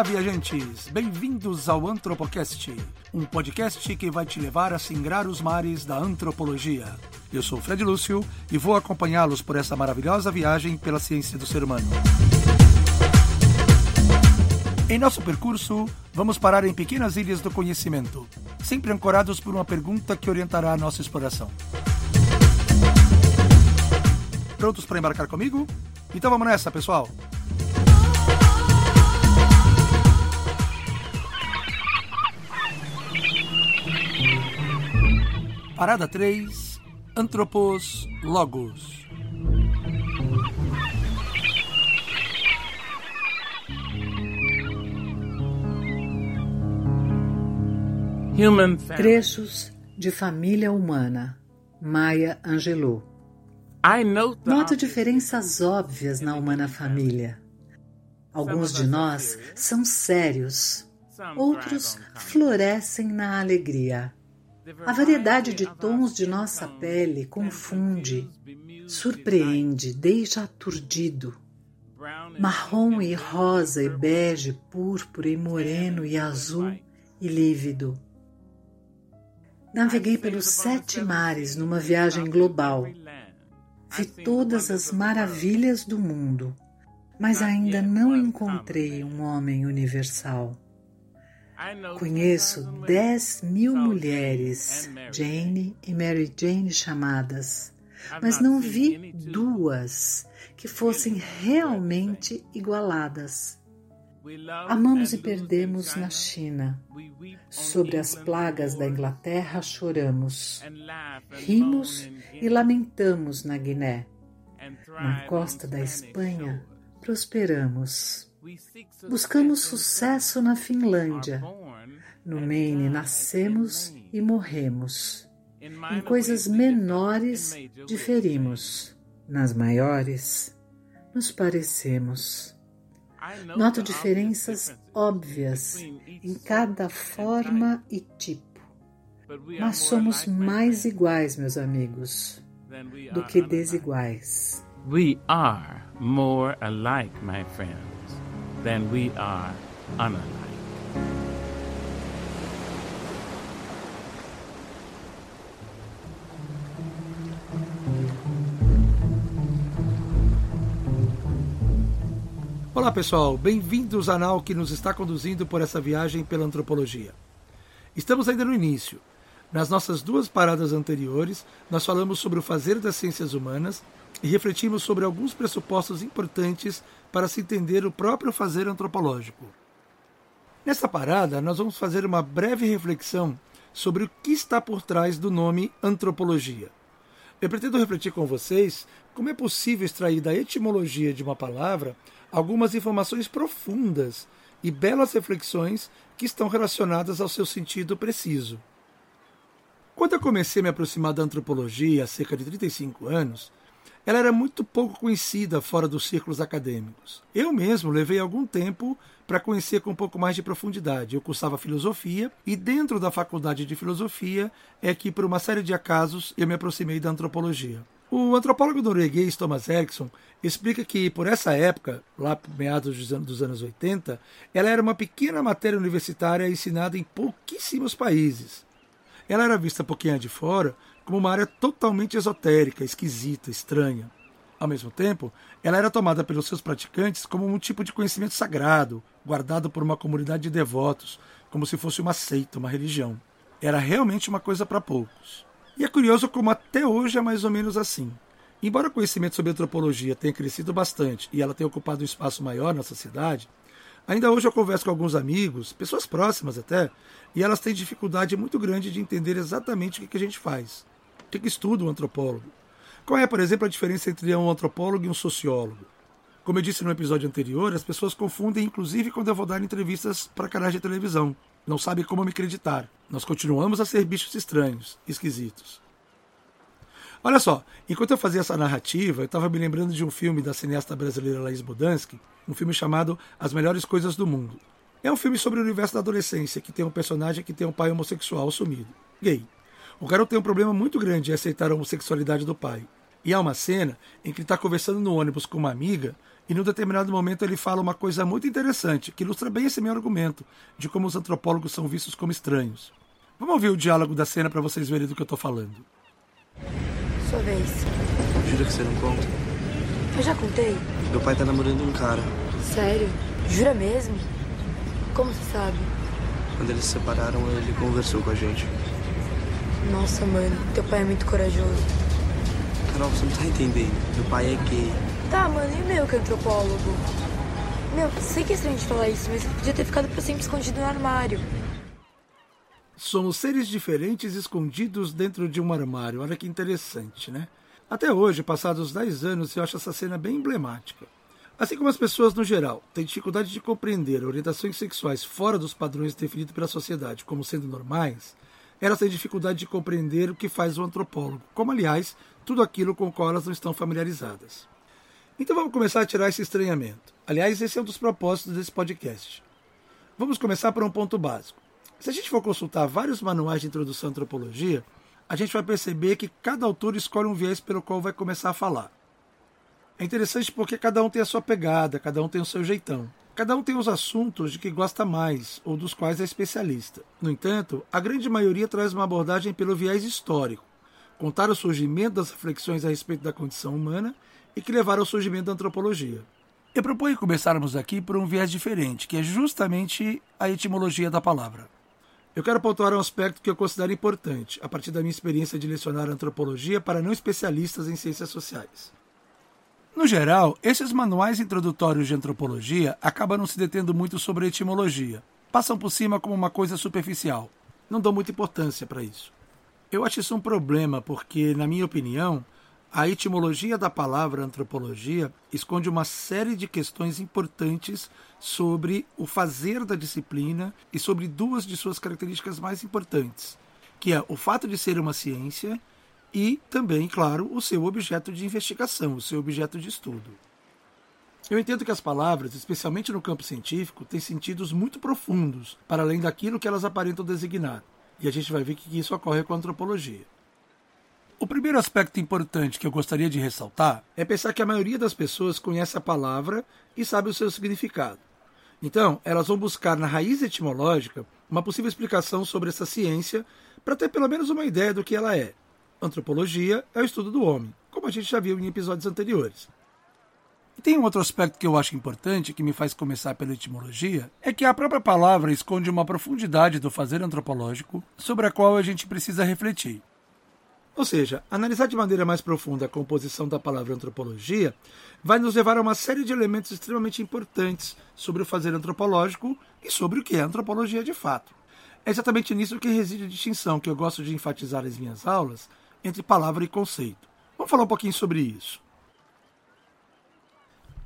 Olá, viajantes! Bem-vindos ao Antropocast, um podcast que vai te levar a singrar os mares da antropologia. Eu sou Fred Lúcio e vou acompanhá-los por essa maravilhosa viagem pela ciência do ser humano. Em nosso percurso, vamos parar em pequenas ilhas do conhecimento, sempre ancorados por uma pergunta que orientará a nossa exploração. Prontos para embarcar comigo? Então vamos nessa, pessoal! Parada 3 Antropos Logos. Trechos de Família Humana. Maya Angelou. Noto diferenças óbvias na humana família. Alguns de nós são sérios, outros florescem na alegria. A variedade de tons de nossa pele confunde, surpreende, deixa aturdido. Marrom e rosa e bege, púrpura e moreno e azul e lívido. Naveguei pelos sete mares numa viagem global. Vi todas as maravilhas do mundo, mas ainda não encontrei um homem universal. Conheço dez mil mulheres, Jane e Mary Jane chamadas, mas não vi duas que fossem realmente igualadas. Amamos e perdemos na China. Sobre as plagas da Inglaterra choramos. Rimos e lamentamos na Guiné. Na costa da Espanha prosperamos. Buscamos sucesso na Finlândia. No Maine nascemos e morremos. Em coisas menores diferimos. Nas maiores nos parecemos. Noto diferenças óbvias em cada forma e tipo. Mas somos mais iguais, meus amigos, do que desiguais. We are more alike, my friends than we are unalike. Olá pessoal, bem-vindos ao canal que nos está conduzindo por essa viagem pela antropologia. Estamos ainda no início. Nas nossas duas paradas anteriores, nós falamos sobre o fazer das ciências humanas e refletimos sobre alguns pressupostos importantes para se entender o próprio fazer antropológico. Nesta parada, nós vamos fazer uma breve reflexão sobre o que está por trás do nome antropologia. Eu pretendo refletir com vocês como é possível extrair da etimologia de uma palavra algumas informações profundas e belas reflexões que estão relacionadas ao seu sentido preciso. Quando eu comecei a me aproximar da antropologia há cerca de 35 anos, ela era muito pouco conhecida fora dos círculos acadêmicos. Eu mesmo levei algum tempo para conhecer com um pouco mais de profundidade. Eu cursava filosofia e dentro da faculdade de filosofia é que, por uma série de acasos, eu me aproximei da antropologia. O antropólogo norueguês Thomas Eriksson explica que, por essa época, lá meados dos anos 80, ela era uma pequena matéria universitária ensinada em pouquíssimos países. Ela era vista por quem é de fora como uma área totalmente esotérica, esquisita, estranha. Ao mesmo tempo, ela era tomada pelos seus praticantes como um tipo de conhecimento sagrado, guardado por uma comunidade de devotos, como se fosse uma seita, uma religião. Era realmente uma coisa para poucos. E é curioso como até hoje é mais ou menos assim. Embora o conhecimento sobre antropologia tenha crescido bastante e ela tenha ocupado um espaço maior na sociedade, ainda hoje eu converso com alguns amigos, pessoas próximas até, e elas têm dificuldade muito grande de entender exatamente o que a gente faz. O que estuda um antropólogo? Qual é, por exemplo, a diferença entre um antropólogo e um sociólogo? Como eu disse no episódio anterior, as pessoas confundem, inclusive quando eu vou dar entrevistas para canais de televisão. Não sabem como me acreditar. Nós continuamos a ser bichos estranhos, esquisitos. Olha só, enquanto eu fazia essa narrativa, eu estava me lembrando de um filme da cineasta brasileira Laís Bodansky, um filme chamado As Melhores Coisas do Mundo. É um filme sobre o universo da adolescência, que tem um personagem que tem um pai homossexual sumido, gay. O garoto tem um problema muito grande em aceitar a homossexualidade do pai. E há uma cena em que ele está conversando no ônibus com uma amiga E num determinado momento ele fala uma coisa muito interessante, que ilustra bem esse meu argumento, de como os antropólogos são vistos como estranhos. Vamos ouvir o diálogo da cena para vocês verem do que eu estou falando. Sua vez. Jura que você não conta? Eu já contei. Meu pai tá namorando um cara. Sério? Jura mesmo? Como você sabe? Quando eles se separaram, ele conversou com a gente. Nossa, mano, teu pai é muito corajoso. Carol, você não tá entendendo. Meu pai é gay. Tá, mano, e meu que é antropólogo? Meu, sei que é estranho de falar isso, mas podia ter ficado pra sempre escondido no armário. Somos seres diferentes escondidos dentro de um armário. Olha que interessante, né? Até hoje, passados 10 anos, eu acho essa cena bem emblemática. Assim como as pessoas no geral têm dificuldade de compreender orientações sexuais fora dos padrões definidos pela sociedade como sendo normais, elas têm dificuldade de compreender o que faz o antropólogo, como aliás tudo aquilo com o qual elas não estão familiarizadas. Então vamos começar a tirar esse estranhamento. Aliás, esse é um dos propósitos desse podcast. Vamos começar por um ponto básico. Se a gente for consultar vários manuais de introdução à antropologia, a gente vai perceber que cada autor escolhe um viés pelo qual vai começar a falar. É interessante porque cada um tem a sua pegada, cada um tem o seu jeitão. Cada um tem os assuntos de que gosta mais ou dos quais é especialista. No entanto, a grande maioria traz uma abordagem pelo viés histórico, contar o surgimento das reflexões a respeito da condição humana e que levaram ao surgimento da antropologia. Eu proponho começarmos aqui por um viés diferente, que é justamente a etimologia da palavra. Eu quero pontuar um aspecto que eu considero importante, a partir da minha experiência de lecionar antropologia para não especialistas em ciências sociais. No geral, esses manuais introdutórios de antropologia acabam não se detendo muito sobre a etimologia. Passam por cima como uma coisa superficial. Não dão muita importância para isso. Eu acho isso um problema porque, na minha opinião, a etimologia da palavra antropologia esconde uma série de questões importantes sobre o fazer da disciplina e sobre duas de suas características mais importantes, que é o fato de ser uma ciência e também, claro, o seu objeto de investigação, o seu objeto de estudo. Eu entendo que as palavras, especialmente no campo científico, têm sentidos muito profundos, para além daquilo que elas aparentam designar. E a gente vai ver que isso ocorre com a antropologia. O primeiro aspecto importante que eu gostaria de ressaltar é pensar que a maioria das pessoas conhece a palavra e sabe o seu significado. Então, elas vão buscar na raiz etimológica uma possível explicação sobre essa ciência para ter pelo menos uma ideia do que ela é. Antropologia é o estudo do homem, como a gente já viu em episódios anteriores. E tem um outro aspecto que eu acho importante, que me faz começar pela etimologia, é que a própria palavra esconde uma profundidade do fazer antropológico sobre a qual a gente precisa refletir. Ou seja, analisar de maneira mais profunda a composição da palavra antropologia vai nos levar a uma série de elementos extremamente importantes sobre o fazer antropológico e sobre o que é antropologia de fato. É exatamente nisso que reside a distinção que eu gosto de enfatizar nas minhas aulas entre palavra e conceito. Vamos falar um pouquinho sobre isso.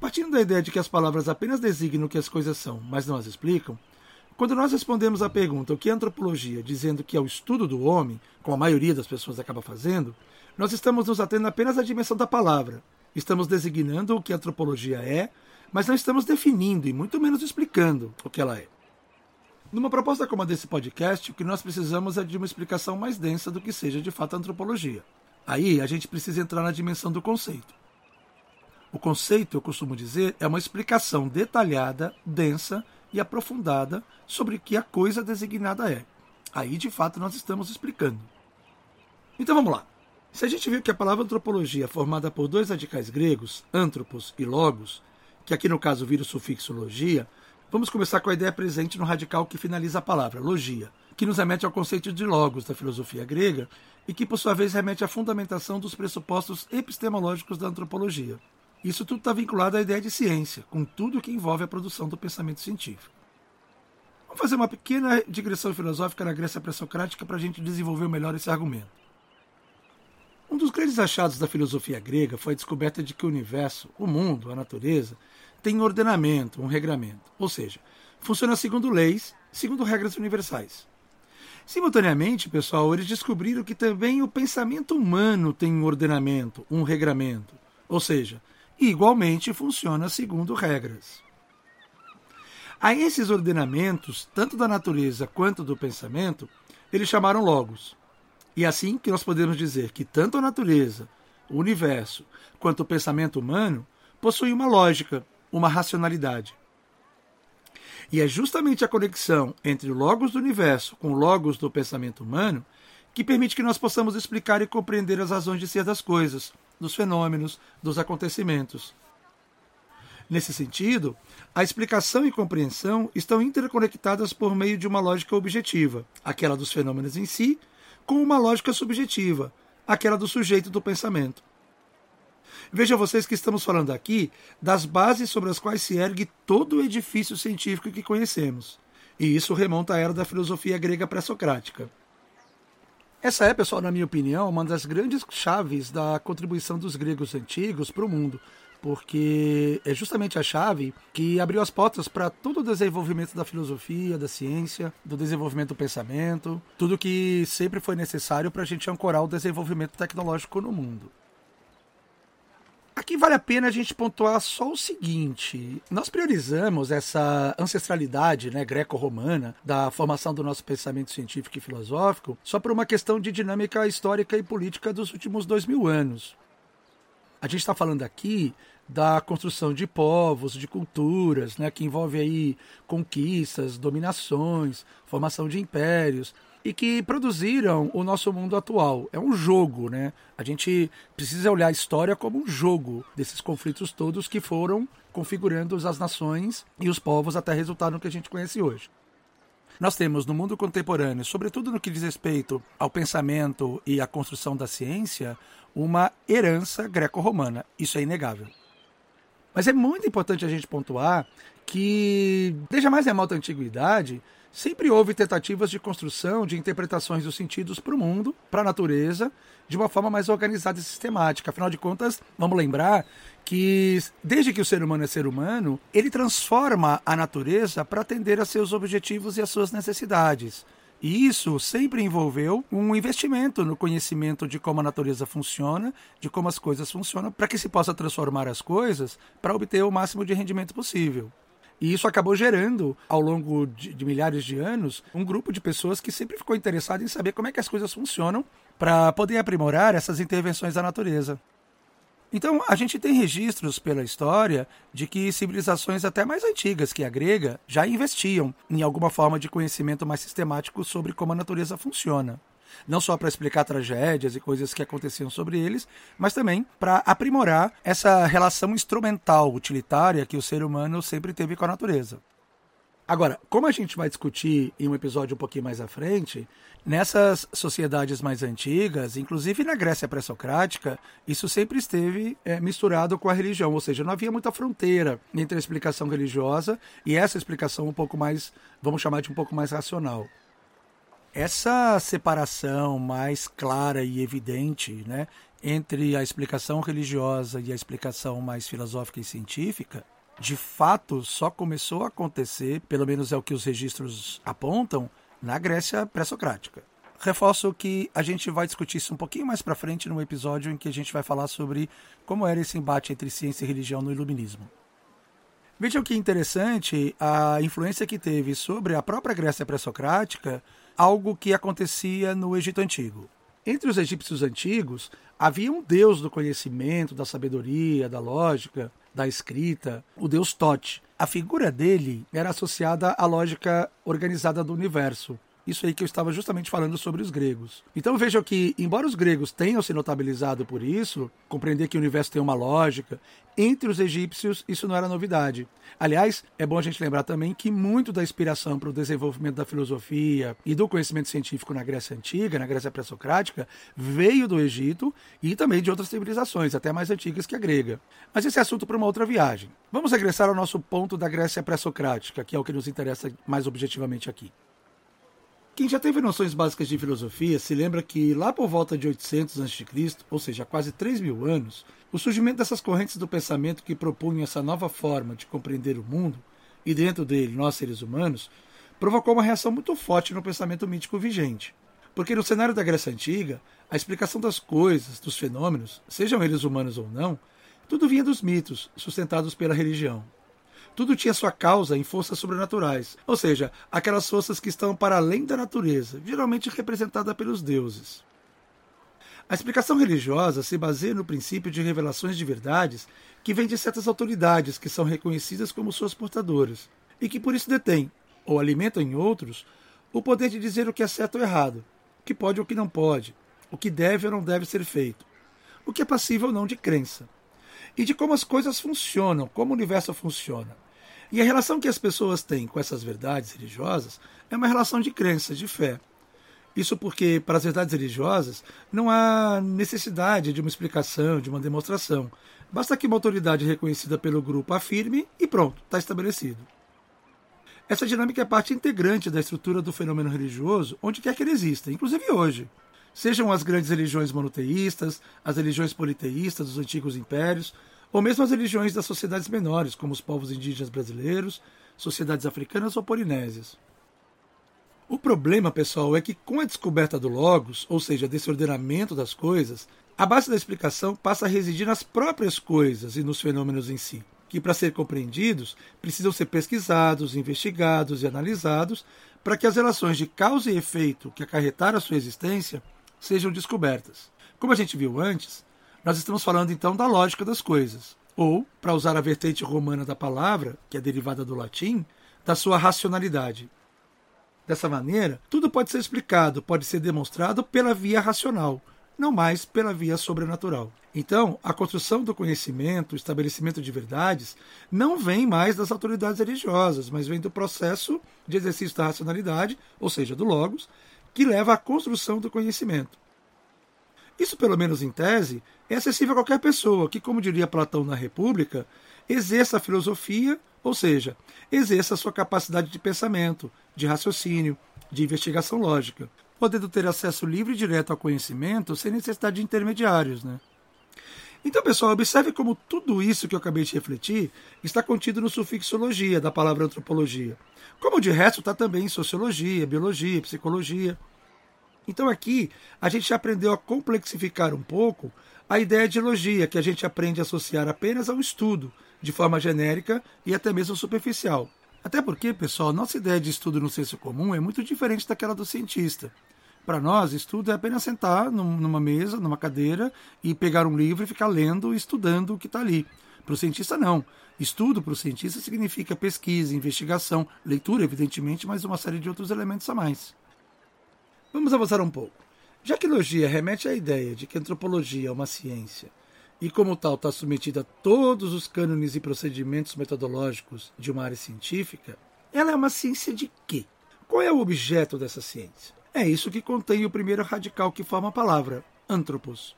Partindo da ideia de que as palavras apenas designam o que as coisas são, mas não as explicam, quando nós respondemos à pergunta o que é antropologia, dizendo que é o estudo do homem, como a maioria das pessoas acaba fazendo, nós estamos nos atendo apenas à dimensão da palavra. Estamos designando o que a antropologia é, mas não estamos definindo e muito menos explicando o que ela é. Numa proposta como a desse podcast, o que nós precisamos é de uma explicação mais densa do que seja de fato a antropologia. Aí a gente precisa entrar na dimensão do conceito. O conceito, eu costumo dizer, é uma explicação detalhada, densa e aprofundada sobre o que a coisa designada é. Aí, de fato, nós estamos explicando. Então vamos lá. Se a gente viu que a palavra antropologia é formada por dois radicais gregos, antropos e logos, que aqui no caso vira o sufixo logia, vamos começar com a ideia presente no radical que finaliza a palavra, logia, que nos remete ao conceito de logos da filosofia grega e que, por sua vez, remete à fundamentação dos pressupostos epistemológicos da antropologia. Isso tudo está vinculado à ideia de ciência, com tudo que envolve a produção do pensamento científico. Vamos fazer uma pequena digressão filosófica na Grécia pré-socrática para a gente desenvolver melhor esse argumento. Um dos grandes achados da filosofia grega foi a descoberta de que o universo, o mundo, a natureza, tem ordenamento, um regramento, ou seja, funciona segundo leis, segundo regras universais. Simultaneamente, pessoal, eles descobriram que também o pensamento humano tem um ordenamento, um regramento, ou seja, igualmente funciona segundo regras. A esses ordenamentos, tanto da natureza quanto do pensamento, eles chamaram logos. E é assim que nós podemos dizer que tanto a natureza, o universo, quanto o pensamento humano possuem uma lógica, uma racionalidade. E é justamente a conexão entre o logos do universo com o logos do pensamento humano que permite que nós possamos explicar e compreender as razões de ser das coisas, dos fenômenos, dos acontecimentos. Nesse sentido, a explicação e compreensão estão interconectadas por meio de uma lógica objetiva, aquela dos fenômenos em si, com uma lógica subjetiva, aquela do sujeito do pensamento. Veja vocês que estamos falando aqui das bases sobre as quais se ergue todo o edifício científico que conhecemos. E isso remonta à era da filosofia grega pré-socrática. Essa é, pessoal, na minha opinião, uma das grandes chaves da contribuição dos gregos antigos para o mundo, porque é justamente a chave que abriu as portas para todo o desenvolvimento da filosofia, da ciência, do desenvolvimento do pensamento, tudo que sempre foi necessário para a gente ancorar o desenvolvimento tecnológico no mundo. Aqui vale a pena a gente pontuar só o seguinte: nós priorizamos essa ancestralidade né, greco-romana da formação do nosso pensamento científico e filosófico só por uma questão de dinâmica histórica e política dos últimos dois mil anos. A gente está falando aqui da construção de povos, de culturas, né, que envolve aí conquistas, dominações, formação de impérios e que produziram o nosso mundo atual. É um jogo, né? A gente precisa olhar a história como um jogo desses conflitos todos que foram configurando as nações e os povos até resultar no que a gente conhece hoje. Nós temos no mundo contemporâneo, sobretudo no que diz respeito ao pensamento e à construção da ciência, uma herança greco-romana. Isso é inegável. Mas é muito importante a gente pontuar que, desde a mais remota antiguidade, sempre houve tentativas de construção de interpretações dos sentidos para o mundo, para a natureza, de uma forma mais organizada e sistemática. Afinal de contas, vamos lembrar que, desde que o ser humano é ser humano, ele transforma a natureza para atender a seus objetivos e às suas necessidades. E isso sempre envolveu um investimento no conhecimento de como a natureza funciona, de como as coisas funcionam, para que se possa transformar as coisas para obter o máximo de rendimento possível. E isso acabou gerando, ao longo de, de, milhares de anos, um grupo de pessoas que sempre ficou interessado em saber como é que as coisas funcionam para poder aprimorar essas intervenções da natureza. Então, a gente tem registros pela história de que civilizações até mais antigas que a grega já investiam em alguma forma de conhecimento mais sistemático sobre como a natureza funciona não só para explicar tragédias e coisas que aconteciam sobre eles, mas também para aprimorar essa relação instrumental, utilitária que o ser humano sempre teve com a natureza. Agora, como a gente vai discutir em um episódio um pouquinho mais à frente, nessas sociedades mais antigas, inclusive na Grécia pré-socrática, isso sempre esteve é, misturado com a religião, ou seja, não havia muita fronteira entre a explicação religiosa e essa explicação um pouco mais, vamos chamar de um pouco mais racional. Essa separação mais clara e evidente né, entre a explicação religiosa e a explicação mais filosófica e científica, de fato só começou a acontecer, pelo menos é o que os registros apontam, na Grécia pré-socrática. Reforço que a gente vai discutir isso um pouquinho mais para frente no episódio em que a gente vai falar sobre como era esse embate entre ciência e religião no iluminismo. Vejam que interessante a influência que teve sobre a própria Grécia pré-socrática algo que acontecia no Egito Antigo. Entre os egípcios antigos, havia um deus do conhecimento, da sabedoria, da lógica, da escrita, o deus Tote. A figura dele era associada à lógica organizada do universo, isso aí que eu estava justamente falando sobre os gregos. Então vejam que, embora os gregos tenham se notabilizado por isso, compreender que o universo tem uma lógica, entre os egípcios isso não era novidade. Aliás, é bom a gente lembrar também que muito da inspiração para o desenvolvimento da filosofia e do conhecimento científico na Grécia Antiga, na Grécia pré-socrática, veio do Egito e também de outras civilizações, até mais antigas que a grega. Mas esse é assunto para uma outra viagem. Vamos regressar ao nosso ponto da Grécia pré-socrática, que é o que nos interessa mais objetivamente aqui. Quem já teve noções básicas de filosofia se lembra que lá por volta de 800 a.C., ou seja, há quase 3 mil anos, o surgimento dessas correntes do pensamento que propunham essa nova forma de compreender o mundo, e dentro dele nós seres humanos, provocou uma reação muito forte no pensamento mítico vigente. Porque no cenário da Grécia Antiga, a explicação das coisas, dos fenômenos, sejam eles humanos ou não, tudo vinha dos mitos, sustentados pela religião. Tudo tinha sua causa em forças sobrenaturais, ou seja, aquelas forças que estão para além da natureza, geralmente representada pelos deuses. A explicação religiosa se baseia no princípio de revelações de verdades que vem de certas autoridades que são reconhecidas como suas portadoras e que por isso detêm, ou alimentam em outros, o poder de dizer o que é certo ou errado, o que pode ou o que não pode, o que deve ou não deve ser feito, o que é passível ou não de crença, e de como as coisas funcionam, como o universo funciona. E a relação que as pessoas têm com essas verdades religiosas é uma relação de crença, de fé. Isso porque, para as verdades religiosas, não há necessidade de uma explicação, de uma demonstração. Basta que uma autoridade reconhecida pelo grupo afirme e pronto, está estabelecido. Essa dinâmica é parte integrante da estrutura do fenômeno religioso, onde quer que ele exista, inclusive hoje. Sejam as grandes religiões monoteístas, as religiões politeístas dos antigos impérios, ou mesmo as religiões das sociedades menores, como os povos indígenas brasileiros, sociedades africanas ou polinésias. O problema, pessoal, é que com a descoberta do Logos, ou seja, desse ordenamento das coisas, a base da explicação passa a residir nas próprias coisas e nos fenômenos em si, que, para ser compreendidos, precisam ser pesquisados, investigados e analisados para que as relações de causa e efeito que acarretaram a sua existência sejam descobertas. Como a gente viu antes, nós estamos falando então da lógica das coisas, ou, para usar a vertente romana da palavra, que é derivada do latim, da sua racionalidade. Dessa maneira, tudo pode ser explicado, pode ser demonstrado pela via racional, não mais pela via sobrenatural. Então, a construção do conhecimento, o estabelecimento de verdades, não vem mais das autoridades religiosas, mas vem do processo de exercício da racionalidade, ou seja, do Logos, que leva à construção do conhecimento. Isso, pelo menos em tese, é acessível a qualquer pessoa que, como diria Platão na República, exerça a filosofia, ou seja, exerça a sua capacidade de pensamento, de raciocínio, de investigação lógica, podendo ter acesso livre e direto ao conhecimento sem necessidade de intermediários. Né? Então, pessoal, observe como tudo isso que eu acabei de refletir está contido no sufixologia da palavra antropologia. Como de resto está também em sociologia, biologia, psicologia. Então aqui a gente aprendeu a complexificar um pouco a ideia de elogia, que a gente aprende a associar apenas ao estudo, de forma genérica e até mesmo superficial. Até porque, pessoal, nossa ideia de estudo no senso comum é muito diferente daquela do cientista. Para nós, estudo é apenas sentar numa mesa, numa cadeira e pegar um livro e ficar lendo e estudando o que está ali. Para o cientista, não. Estudo para o cientista significa pesquisa, investigação, leitura, evidentemente, mas uma série de outros elementos a mais. Vamos avançar um pouco. Já que elogia remete à ideia de que a antropologia é uma ciência e, como tal, está submetida a todos os cânones e procedimentos metodológicos de uma área científica, ela é uma ciência de quê? Qual é o objeto dessa ciência? É isso que contém o primeiro radical que forma a palavra, antropos.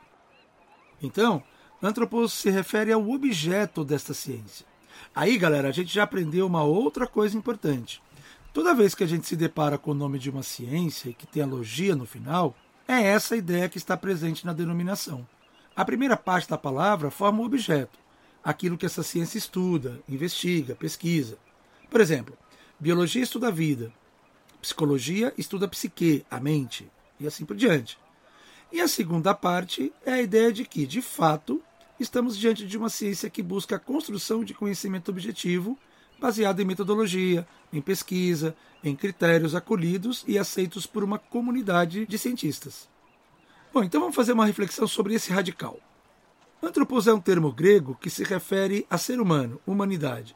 Então, antropos se refere ao objeto desta ciência. Aí, galera, a gente já aprendeu uma outra coisa importante. Toda vez que a gente se depara com o nome de uma ciência e que tem a logia no final, é essa a ideia que está presente na denominação. A primeira parte da palavra forma o objeto, aquilo que essa ciência estuda, investiga, pesquisa. Por exemplo, biologia estuda a vida, psicologia estuda a psique, a mente, e assim por diante. E a segunda parte é a ideia de que, de fato, estamos diante de uma ciência que busca a construção de conhecimento objetivo baseado em metodologia, em pesquisa, em critérios acolhidos e aceitos por uma comunidade de cientistas. Bom, então vamos fazer uma reflexão sobre esse radical. Antropos é um termo grego que se refere a ser humano, humanidade.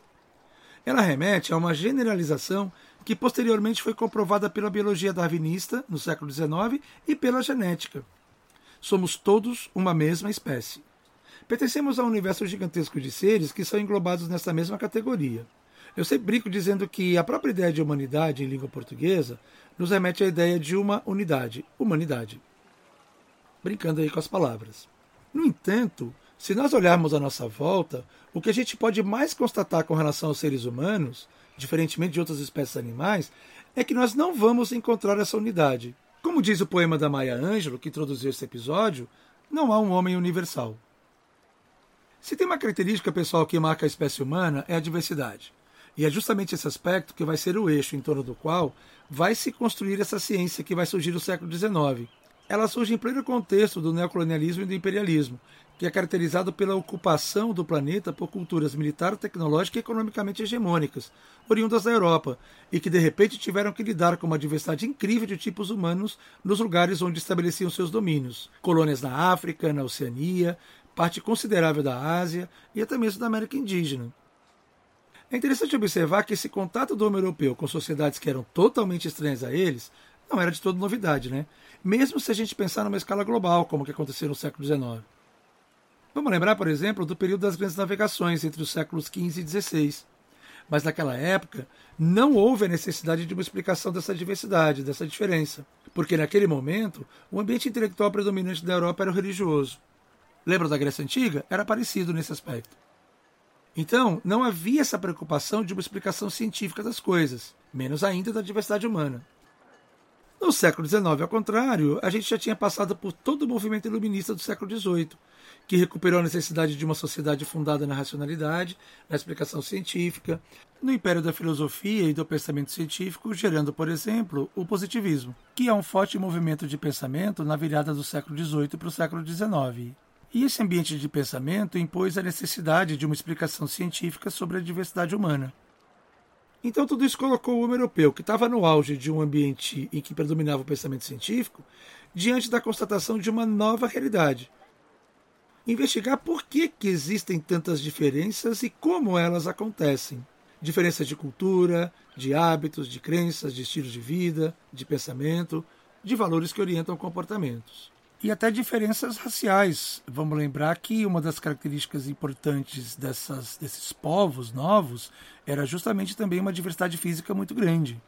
Ela remete a uma generalização que posteriormente foi comprovada pela biologia darwinista no século XIX e pela genética. Somos todos uma mesma espécie. Pertencemos a um universo gigantesco de seres que são englobados nessa mesma categoria. Eu sempre brinco dizendo que a própria ideia de humanidade em língua portuguesa nos remete à ideia de uma unidade, humanidade. Brincando aí com as palavras. No entanto, se nós olharmos à nossa volta, o que a gente pode mais constatar com relação aos seres humanos, diferentemente de outras espécies animais, é que nós não vamos encontrar essa unidade. Como diz o poema da Maya Angelou, que introduziu esse episódio, não há um homem universal. Se tem uma característica pessoal que marca a espécie humana, é a diversidade. E é justamente esse aspecto que vai ser o eixo em torno do qual vai se construir essa ciência que vai surgir no século XIX. Ela surge em pleno contexto do neocolonialismo e do imperialismo, que é caracterizado pela ocupação do planeta por culturas militar, tecnológica e economicamente hegemônicas, oriundas da Europa, e que de repente tiveram que lidar com uma diversidade incrível de tipos humanos nos lugares onde estabeleciam seus domínios. Colônias na África, na Oceania, parte considerável da Ásia e até mesmo da América Indígena. É interessante observar que esse contato do homem europeu com sociedades que eram totalmente estranhas a eles não era de toda novidade, né? Mesmo se a gente pensar numa escala global, como que aconteceu no século XIX. Vamos lembrar, por exemplo, do período das grandes navegações entre os séculos XV e XVI. Mas naquela época não houve a necessidade de uma explicação dessa diversidade, dessa diferença, porque naquele momento o ambiente intelectual predominante da Europa era o religioso. Lembra da Grécia Antiga? Era parecido nesse aspecto. Então, não havia essa preocupação de uma explicação científica das coisas, menos ainda da diversidade humana. No século XIX, ao contrário, a gente já tinha passado por todo o movimento iluminista do século XVIII, que recuperou a necessidade de uma sociedade fundada na racionalidade, na explicação científica, no império da filosofia e do pensamento científico, gerando, por exemplo, o positivismo, que é um forte movimento de pensamento na virada do século XVIII para o século XIX. E esse ambiente de pensamento impôs a necessidade de uma explicação científica sobre a diversidade humana. Então tudo isso colocou o homem europeu, que estava no auge de um ambiente em que predominava o pensamento científico, diante da constatação de uma nova realidade, investigar por que, que existem tantas diferenças e como elas acontecem. Diferenças de cultura, de hábitos, de crenças, de estilos de vida, de pensamento, de valores que orientam comportamentos. E até diferenças raciais. Vamos lembrar que uma das características importantes dessas, desses povos novos era justamente também uma diversidade física muito grande.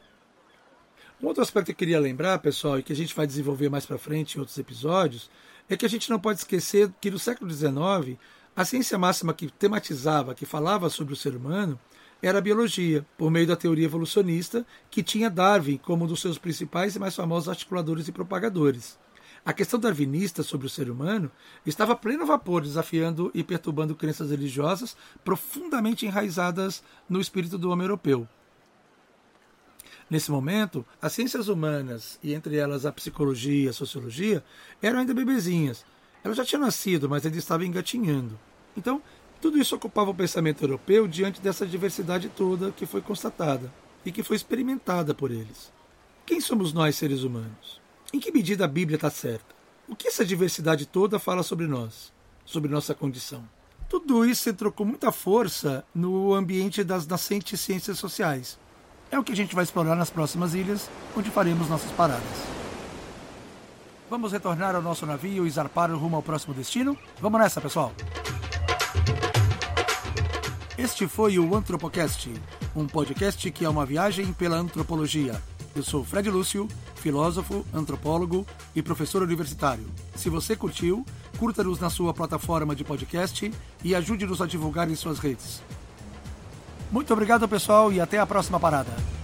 Um outro aspecto que eu queria lembrar, pessoal, e que a gente vai desenvolver mais para frente em outros episódios, é que a gente não pode esquecer que no século XIX, a ciência máxima que tematizava, que falava sobre o ser humano, era a biologia, por meio da teoria evolucionista, que tinha Darwin como um dos seus principais e mais famosos articuladores e propagadores. A questão darwinista sobre o ser humano estava a pleno vapor, desafiando e perturbando crenças religiosas profundamente enraizadas no espírito do homem europeu. Nesse momento, as ciências humanas, e entre elas a psicologia e a sociologia, eram ainda bebezinhas. Elas já tinham nascido, mas ainda estavam engatinhando. Então, tudo isso ocupava o pensamento europeu diante dessa diversidade toda que foi constatada e que foi experimentada por eles. Quem somos nós, seres humanos? Em que medida a Bíblia está certa? O que essa diversidade toda fala sobre nós, sobre nossa condição? Tudo isso entrou com muita força no ambiente das nascentes ciências sociais, é o que a gente vai explorar nas próximas ilhas, onde faremos nossas paradas. Vamos retornar ao nosso navio e zarpar rumo ao próximo destino? Vamos nessa, pessoal! Este foi o Antropocast, um podcast que é uma viagem pela antropologia. Eu sou Fred Lúcio, filósofo, antropólogo e professor universitário. Se você curtiu, curta-nos na sua plataforma de podcast e ajude-nos a divulgar em suas redes. Muito obrigado, pessoal, e até a próxima parada.